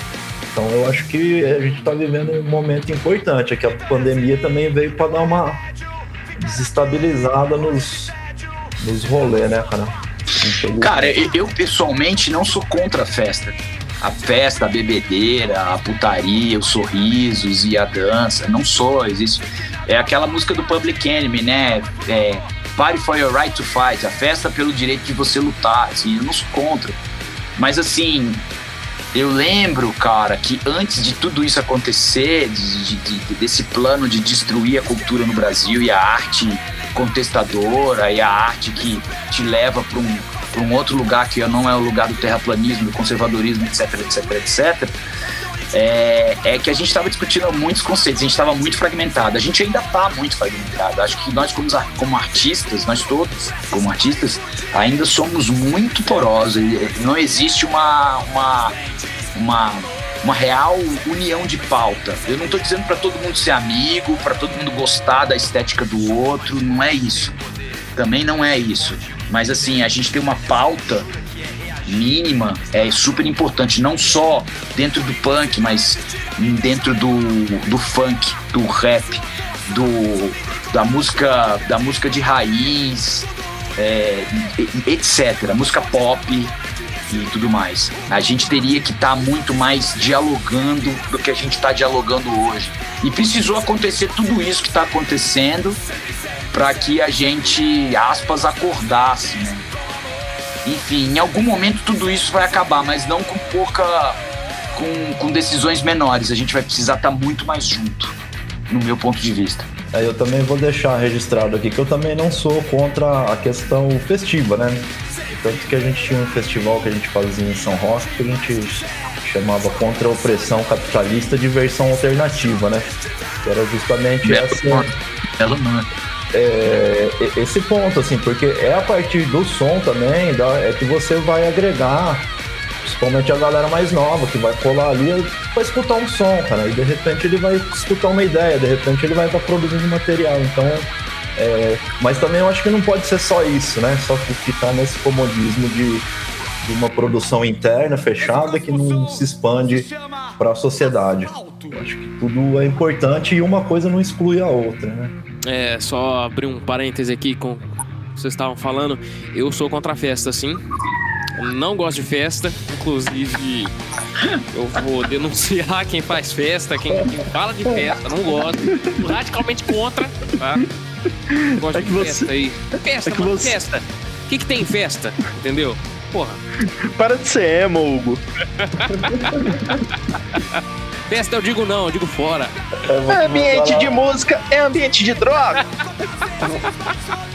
Então eu acho que a gente está vivendo um momento importante, é que a pandemia também veio para dar uma desestabilizada nos, nos rolês, né, cara? Cara, eu pessoalmente não sou contra a festa. A festa, a bebedeira, a putaria, os sorrisos e a dança. Não sou, existe. É aquela música do Public Enemy, né? É, Party for your right to fight. A festa pelo direito de você lutar. Assim, eu não sou contra. Mas assim, eu lembro, cara, que antes de tudo isso acontecer, de, de, de, desse plano de destruir a cultura no Brasil e a arte contestadora e a arte que te leva para um, um outro lugar que não é o lugar do terraplanismo, do conservadorismo, etc, etc, etc, é, é que a gente estava discutindo muitos conceitos, a gente estava muito fragmentado, a gente ainda está muito fragmentado. Acho que nós, como, como artistas, nós todos, como artistas, ainda somos muito porosos. Não existe uma, uma, uma, uma real união de pauta. Eu não estou dizendo para todo mundo ser amigo, para todo mundo gostar da estética do outro, não é isso. Também não é isso. Mas assim, a gente tem uma pauta mínima é super importante, não só dentro do punk, mas dentro do, do funk, do rap, do, da música da música de raiz, é, etc. Música pop e tudo mais. A gente teria que estar tá muito mais dialogando do que a gente está dialogando hoje. E precisou acontecer tudo isso que está acontecendo para que a gente, aspas, acordasse, né? Enfim, em algum momento tudo isso vai acabar, mas não com pouca. com, com decisões menores. A gente vai precisar estar tá muito mais junto, no meu ponto de vista. Aí eu também vou deixar registrado aqui que eu também não sou contra a questão festiva, né? Tanto que a gente tinha um festival que a gente fazia em São Roque que a gente chamava Contra a Opressão Capitalista Diversão Alternativa, né? Que era justamente Belo essa. nome. Belo nome. É, esse ponto, assim, porque é a partir do som também, da, é que você vai agregar, principalmente a galera mais nova, que vai colar ali pra escutar um som, cara, e de repente ele vai escutar uma ideia, de repente ele vai estar produzindo material, então. é, mas também eu acho que não pode ser só isso, né? Só ficar nesse comodismo de, de uma produção interna fechada que não se expande para a sociedade. Eu acho que tudo é importante e uma coisa não exclui a outra, né? É, só abrir um parêntese aqui com o que vocês estavam falando. Eu sou contra a festa, sim. Não gosto de festa, inclusive eu vou denunciar quem faz festa, quem, quem fala de festa, não gosto. Radicalmente contra, tá? Gosto É de que você- festa aí. Festa, é que mano, você- festa. O que, que tem em festa? Entendeu? Porra. Para de ser emo, Hugo. Festa eu digo não, eu digo fora. É ambiente de música, é ambiente de droga.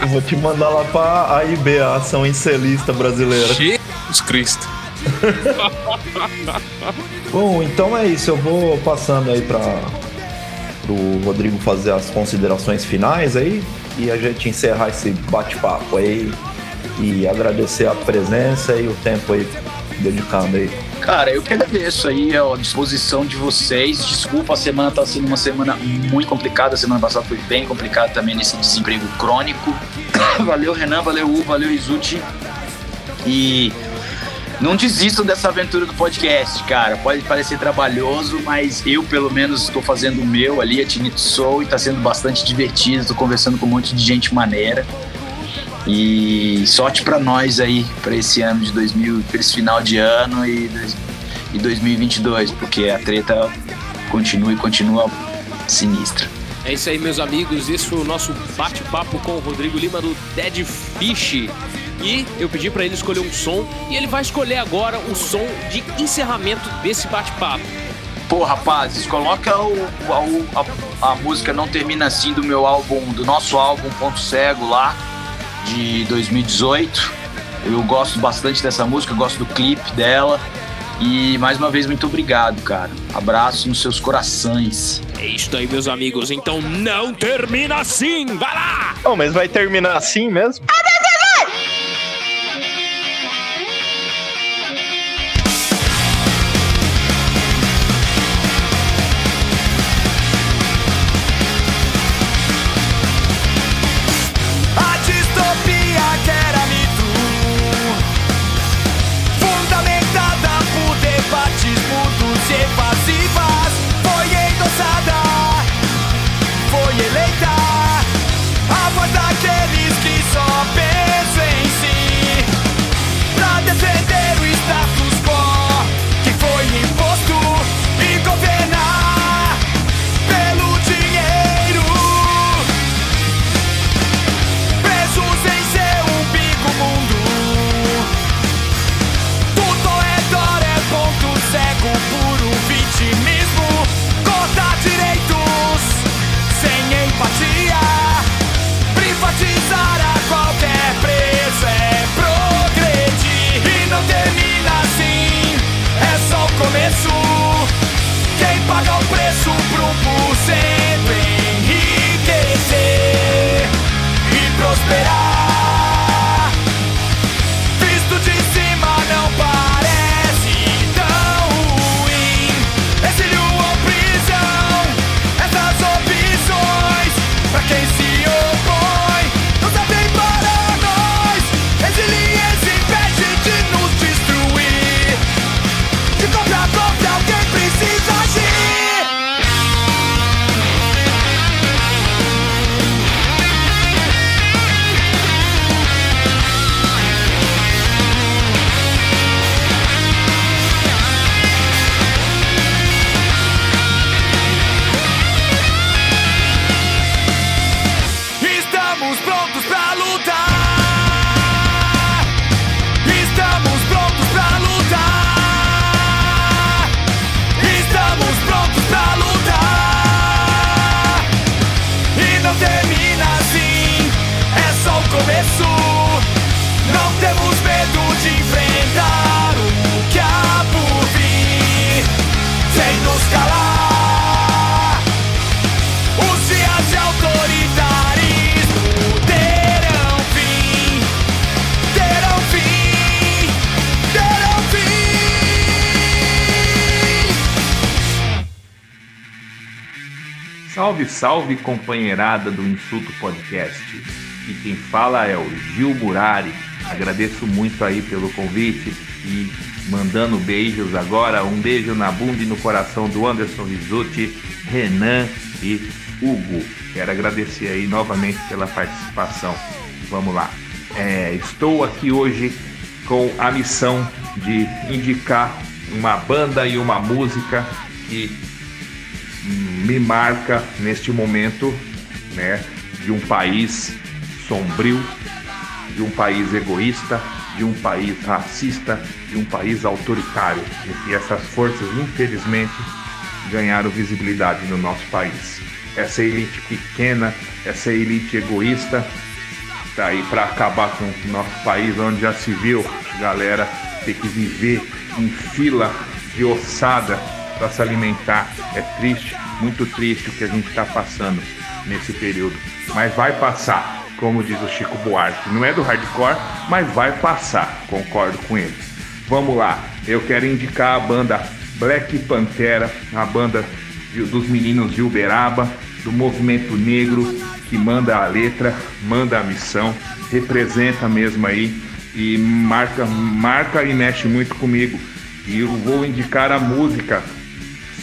Eu vou te mandar lá pra AIB, a Ação Incelista Brasileira. Jesus Cristo. Bom, então é isso. Eu vou passando aí para o Rodrigo fazer as considerações finais aí e a gente encerrar esse bate-papo aí e agradecer a presença e o tempo aí dedicado aí. Cara, eu que agradeço aí a disposição de vocês. Desculpa, a semana tá sendo uma semana muito complicada. A semana passada foi bem complicada também nesse desemprego crônico. valeu, Renan, valeu, U, valeu, Izuti. E não desistam dessa aventura do podcast, cara. Pode parecer trabalhoso, mas eu, pelo menos, estou fazendo o meu ali, a Tinito Soul, e tá sendo bastante divertido. Estou conversando com um monte de gente maneira. E sorte pra nós aí, pra esse ano de 2000, pra esse final de ano e, e 2022, porque a treta continua e continua sinistra. É isso aí, meus amigos. Esse foi o nosso bate-papo com o Rodrigo Lima do Dead Fish. E eu pedi pra ele escolher um som e ele vai escolher agora o som de encerramento desse bate-papo. Pô, rapazes, coloca o, o- a, a música Não Termina Assim do meu álbum, do nosso álbum Ponto Cego lá, de 2018. Eu gosto bastante dessa música, eu gosto do clipe dela. E mais uma vez, muito obrigado, cara. Abraço nos seus corações. É isso aí, meus amigos. Então não termina assim. Vai lá! Oh, mas vai terminar assim mesmo? A Salve, salve, companheirada do Insulto Podcast. E quem fala é o Gil Murari. Agradeço muito aí pelo convite e mandando beijos agora. Um beijo na bunda e no coração do Anderson Risotti, Renan e Hugo. Quero agradecer aí novamente pela participação. Vamos lá. É, estou aqui hoje com a missão de indicar uma banda e uma música que me marca neste momento, né, de um país sombrio, de um país egoísta, de um país racista, de um país autoritário. E essas forças, infelizmente, ganharam visibilidade no nosso país. Essa elite pequena, essa elite egoísta, tá aí para acabar com o nosso país, onde já se viu, galera, ter que viver em fila de ossada para se alimentar. É triste, muito triste o que a gente está passando nesse período. Mas vai passar, como diz o Chico Buarque. Não é do hardcore, mas vai passar, concordo com ele. Vamos lá, eu quero indicar a banda Black Pantera, a banda dos meninos de Uberaba, do movimento negro, que manda a letra, manda a missão, representa mesmo aí e marca, marca e mexe muito comigo. E eu vou indicar a música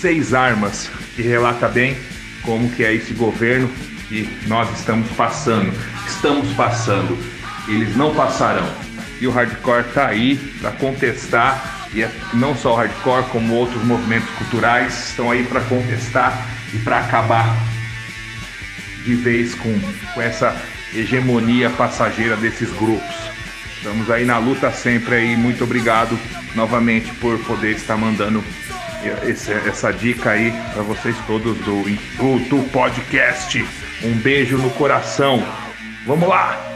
Seis Armas, que relata bem como que é esse governo que nós estamos passando. Estamos passando. Eles não passarão. E o hardcore tá aí para contestar e é não só o hardcore como outros movimentos culturais estão aí para contestar e para acabar de vez com, com essa hegemonia passageira desses grupos. Estamos aí na luta sempre aí. Muito obrigado novamente por poder estar mandando esse, essa dica aí para vocês todos do Insulto Podcast. Um beijo no coração. Vamos lá!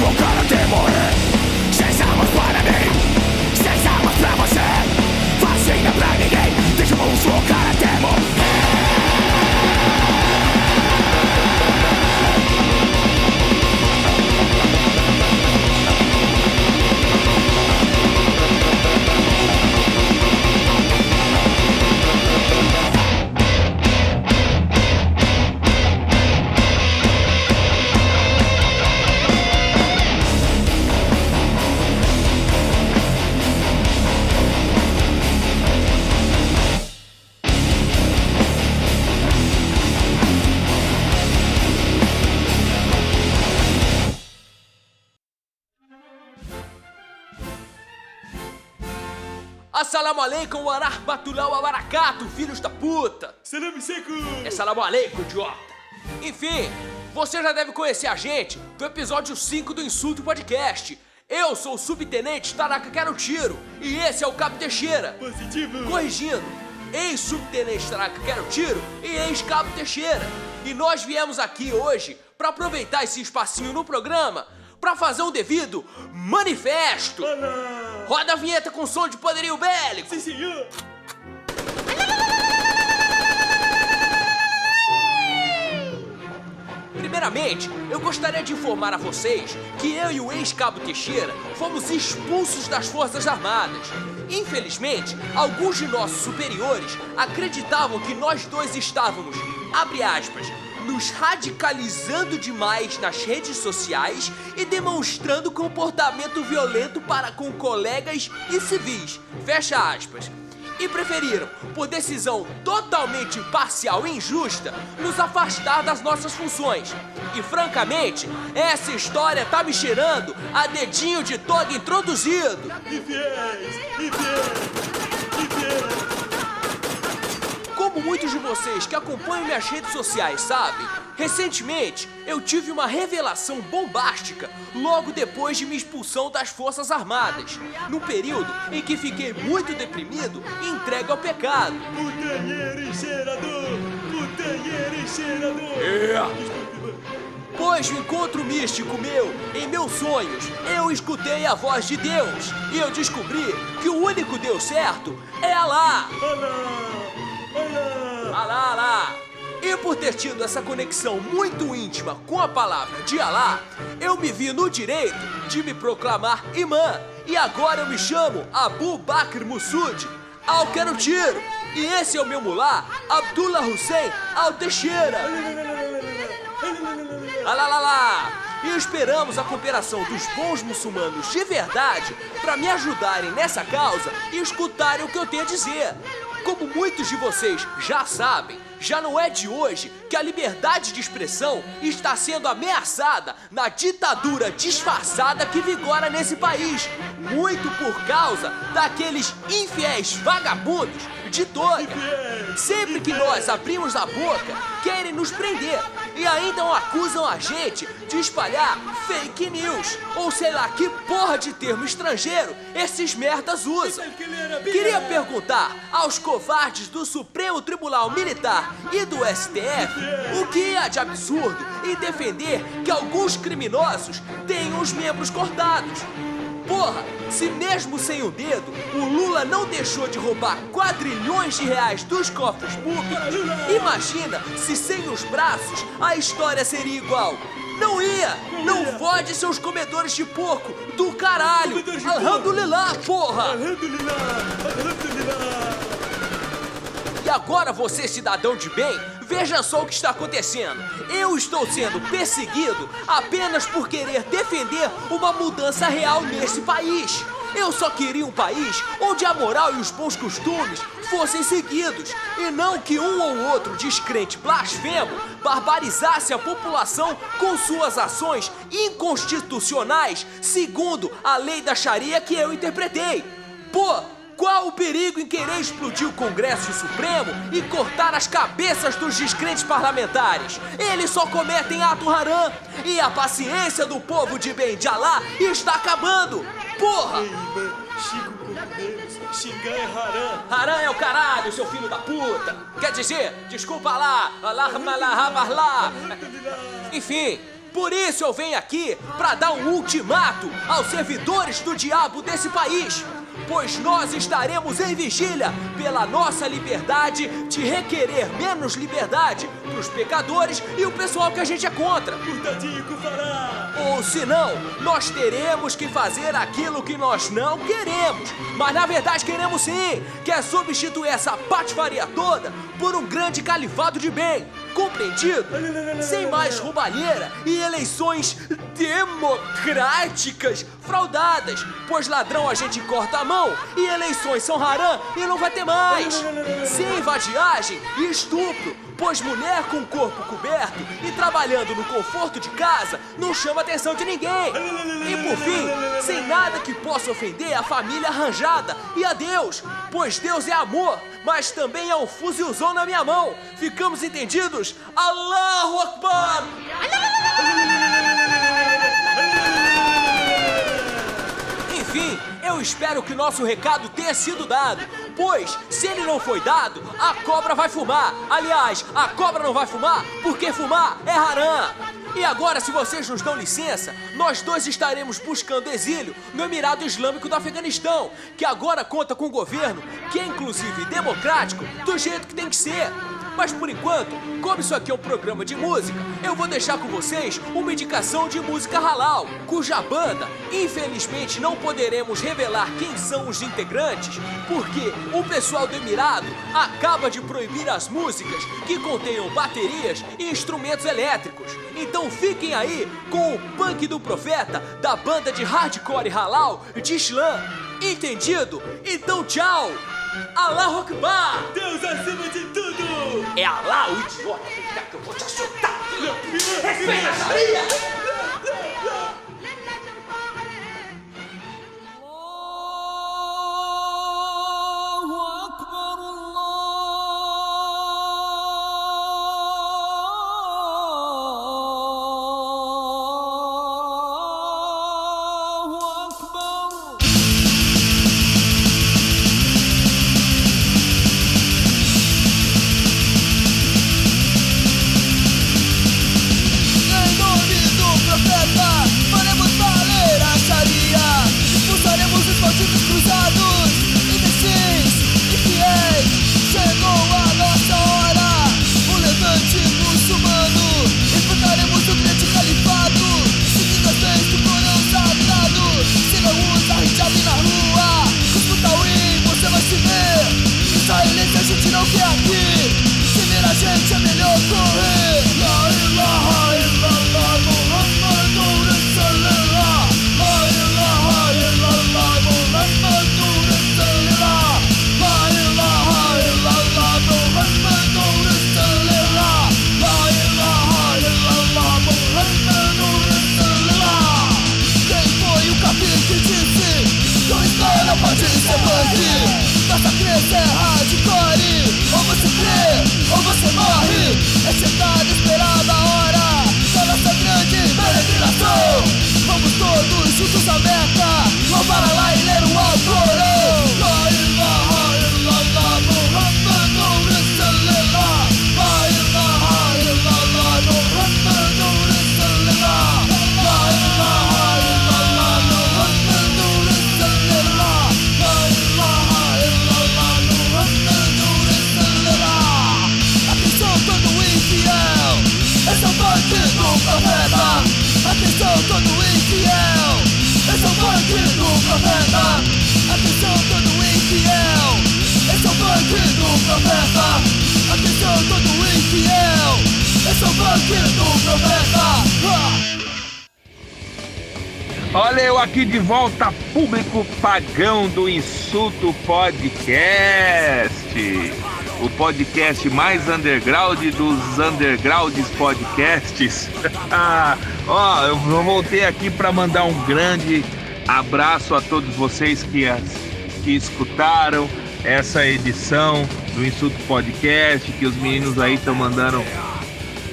Focar até morrer Seis almas para mim Seis almas pra você Vacina pra ninguém Deixa o povo focar alaikum wa rahmatullahi wa barakatuh, filhos da puta! Salam seco! É salam aleikum, idiota! Enfim, Você já deve conhecer a gente do episódio 5 do Insulto Podcast. Eu sou o subtenente Taraka Quero Tiro e esse é o Cabo Teixeira. Positivo. Corrigindo, ex-subtenente Taraka Quero Tiro e ex-Cabo Teixeira. E nós viemos aqui hoje para aproveitar esse espacinho no programa para fazer um devido manifesto. Roda a vinheta com som de poderio bélico. Sim, senhor. Primeiramente, eu gostaria de informar a vocês que eu e o ex-cabo Teixeira fomos expulsos das Forças Armadas. Infelizmente, alguns de nossos superiores acreditavam que nós dois estávamos, abre aspas, nos radicalizando demais nas redes sociais e demonstrando comportamento violento para com colegas e civis. Fecha aspas e preferiram, por decisão totalmente parcial e injusta, nos afastar das nossas funções. E francamente, essa história tá me cheirando a dedinho de toga introduzido. Infiéis, infiéis, infiéis. Como muitos de vocês que acompanham minhas redes sociais sabem, recentemente eu tive uma revelação bombástica logo depois de minha expulsão das Forças Armadas, num período em que fiquei muito deprimido e entregue ao pecado. Putanheiro e cheirador, putanheiro e cheirador. É. Encontro místico meu, em meus sonhos, eu escutei a voz de Deus e eu descobri que o único Deus certo é Alá. Alá, Alá. E por ter tido essa conexão muito íntima com a palavra de Alá, eu me vi no direito de me proclamar imã. E agora eu me chamo Abu Bakr Musud Al Tiro. E esse é o meu mulá, Abdullah Hussein Al Teixeira. Alá, lá, lá. E esperamos a cooperação dos bons muçulmanos de verdade para me ajudarem nessa causa e escutarem o que eu tenho a dizer. Como muitos de vocês já sabem, já não é de hoje que a liberdade de expressão está sendo ameaçada na ditadura disfarçada que vigora nesse país, muito por causa daqueles infiéis vagabundos de toga. Sempre que nós abrimos a boca, querem nos prender e ainda acusam a gente de espalhar fake news, ou sei lá que porra de termo estrangeiro esses merdas usam. Queria perguntar aos covardes do Supremo Tribunal Militar e do STF o que há de absurdo em defender que alguns criminosos tenham os membros cortados. Porra, se mesmo sem o dedo, o Lula não deixou de roubar quadrilhões de reais dos cofres públicos, imagina se sem os braços a história seria igual. Não ia! Não fode seus comedores de porco do caralho! Alhamdulillah, porra! E agora você, cidadão de bem, veja só o que está acontecendo. Eu estou sendo perseguido apenas por querer defender uma mudança real nesse país. Eu só queria um país onde a moral e os bons costumes fossem seguidos e não que um ou outro descrente blasfemo barbarizasse a população com suas ações inconstitucionais segundo a lei da Sharia que eu interpretei. Pô, qual o perigo em querer explodir o Congresso Supremo e cortar as cabeças dos descrentes parlamentares? Eles só cometem ato haram e a paciência do povo de Alá está acabando. Porra! Chico é haram. Haram é o caralho, seu filho da puta! Quer dizer, desculpa lá, lá. Enfim, por isso eu venho aqui para dar um ultimato aos servidores do diabo desse país. Pois nós estaremos em vigília pela nossa liberdade de requerer menos liberdade pros pecadores e o pessoal que a gente é contra. Ou se não, nós teremos que fazer aquilo que nós não queremos. Mas na verdade queremos sim, que é substituir essa patifaria toda por um grande califado de bem. Compreendido? Sem mais roubalheira e eleições democráticas fraudadas, pois ladrão a gente corta a mão e eleições são haram e não vai ter mais. Sem vadiagem e estupro, Pois mulher com o corpo coberto e trabalhando no conforto de casa não chama a atenção de ninguém. E por fim, sem nada que possa ofender a família arranjada e a Deus, pois Deus é amor, mas também é um fuzilzão na minha mão. Ficamos entendidos? Allahu Akbar! Enfim, eu espero que o nosso recado tenha sido dado, pois se ele não foi dado, a cobra vai fumar. Aliás, a cobra não vai fumar porque fumar é haram. E agora, se vocês nos dão licença, nós dois estaremos buscando exílio no Emirado Islâmico do Afeganistão, que agora conta com um governo que é inclusive democrático do jeito que tem que ser. Mas por enquanto, como isso aqui é um programa de música, eu vou deixar com vocês uma indicação de música halal, cuja banda, infelizmente, não poderemos revelar quem são os integrantes, porque o pessoal do Emirado acaba de proibir as músicas que contenham baterias e instrumentos elétricos. Então fiquem aí com o Punk do Profeta da banda de hardcore halal de Islã. Entendido? Então tchau! Allahu Akbar! Deus acima de tudo! É Allah, o idiota! Que eu vou te acertar! Respeita a Sharia! É melhor correr. Juntos a Louvar Allah e ler o Alcorão La ilaha illallah Muhammadur Rasulullah La ilaha illallah Muhammadur Rasulullah La ilaha illallah Muhammadur Rasulullah La ilaha illallah Muhammadur Rasulullah Atenção todo infiel Esse é funk do profeta. Atenção todo infiel funk do profeta Atenção todo infiel Esse é o funk do profeta Atenção todo infiel Esse é o funk do profeta Ah! Olha eu aqui de volta, público pagão do Insulto Podcast. O podcast mais underground dos undergrounds podcasts. Ó, eu voltei aqui para mandar um grande abraço a todos vocês que, as- que escutaram essa edição do Insulto Podcast, que os meninos aí estão mandando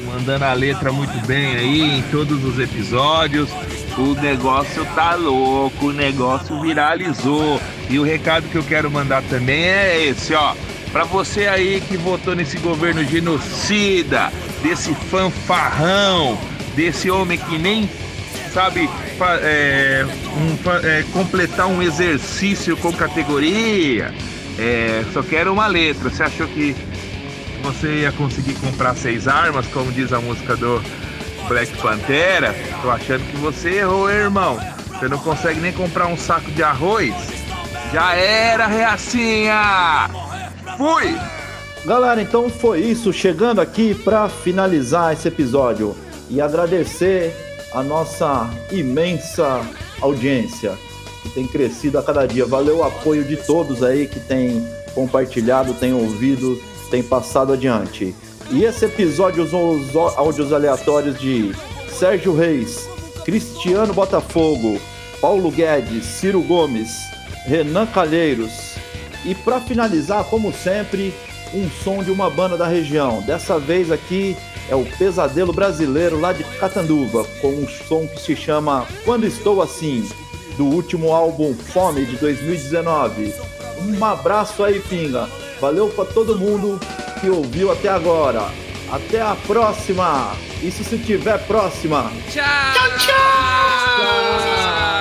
mandando a letra muito bem aí em todos os episódios. O negócio tá louco, o negócio viralizou. E o recado que eu quero mandar também é esse, ó. Pra você aí que votou nesse governo genocida, desse fanfarrão, desse homem que nem sabe é, um é, completar um exercício com categoria. É, só quero uma letra. Você achou que você ia conseguir comprar seis armas, como diz a música do Black Pantera? Tô achando que você errou, hein, irmão. Você não consegue nem comprar um saco de arroz? Já era, reacinha! Fui! Galera, então foi isso. Chegando aqui para finalizar esse episódio e agradecer a nossa imensa audiência que tem crescido a cada dia. Valeu o apoio de todos aí que tem compartilhado, tem ouvido, tem passado adiante. E esse episódio usou os áudios aleatórios de Sérgio Reis, Cristiano Botafogo, Paulo Guedes, Ciro Gomes, Renan Calheiros. E para finalizar, como sempre, um som de uma banda da região. Dessa vez aqui é o Pesadelo Brasileiro lá de Catanduva, com um som que se chama Quando Estou Assim. do último álbum Fome de 2019. Um abraço aí, Pinga. Valeu para todo mundo que ouviu até agora. Até a próxima! Isso se tiver próxima! Tchau, Só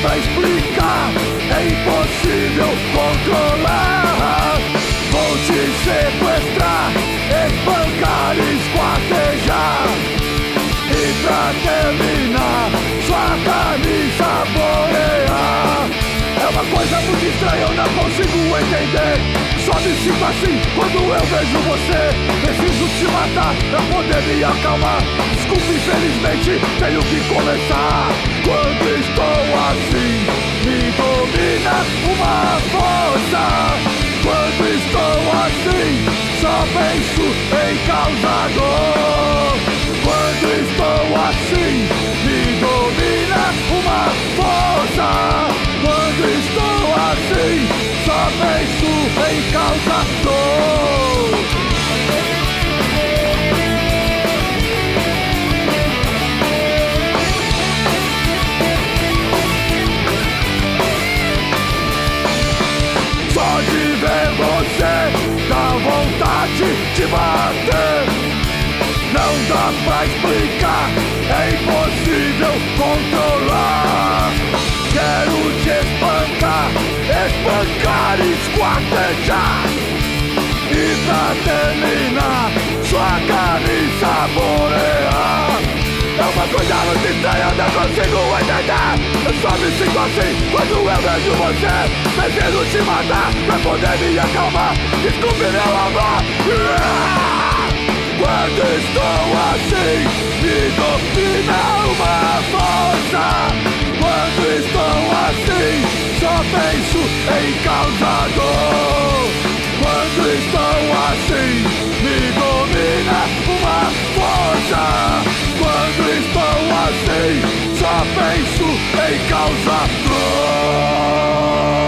pra explicar, é impossível controlar. Vou te sequestrar, espancar, esquartejar. E pra terminar, sua carne saborear. Coisa muito estranha, eu não consigo entender. Só me sinto assim quando eu vejo você. Preciso te matar pra poder me acalmar. Desculpe, infelizmente, tenho que começar. Quando estou assim, me domina uma força. Quando estou assim, só penso em causar dor. Quando estou assim, me domina uma força. Assim, só penso em causar dor. Só de ver você dá vontade de bater. Não dá pra explicar, é impossível controlar. Quero te espancar, espancar, esquartejar. E pra terminar, sua carne saborear. É uma coisa muito estranha, não consigo entender. Eu só me sinto assim quando eu vejo você. Preciso te matar pra poder me acalmar. Desculpe meu amor. Quando estou assim, me domina uma força. Quando estou assim, só penso em causar dor. Quando estou assim, me domina uma força. Quando estou assim, só penso em causar dor.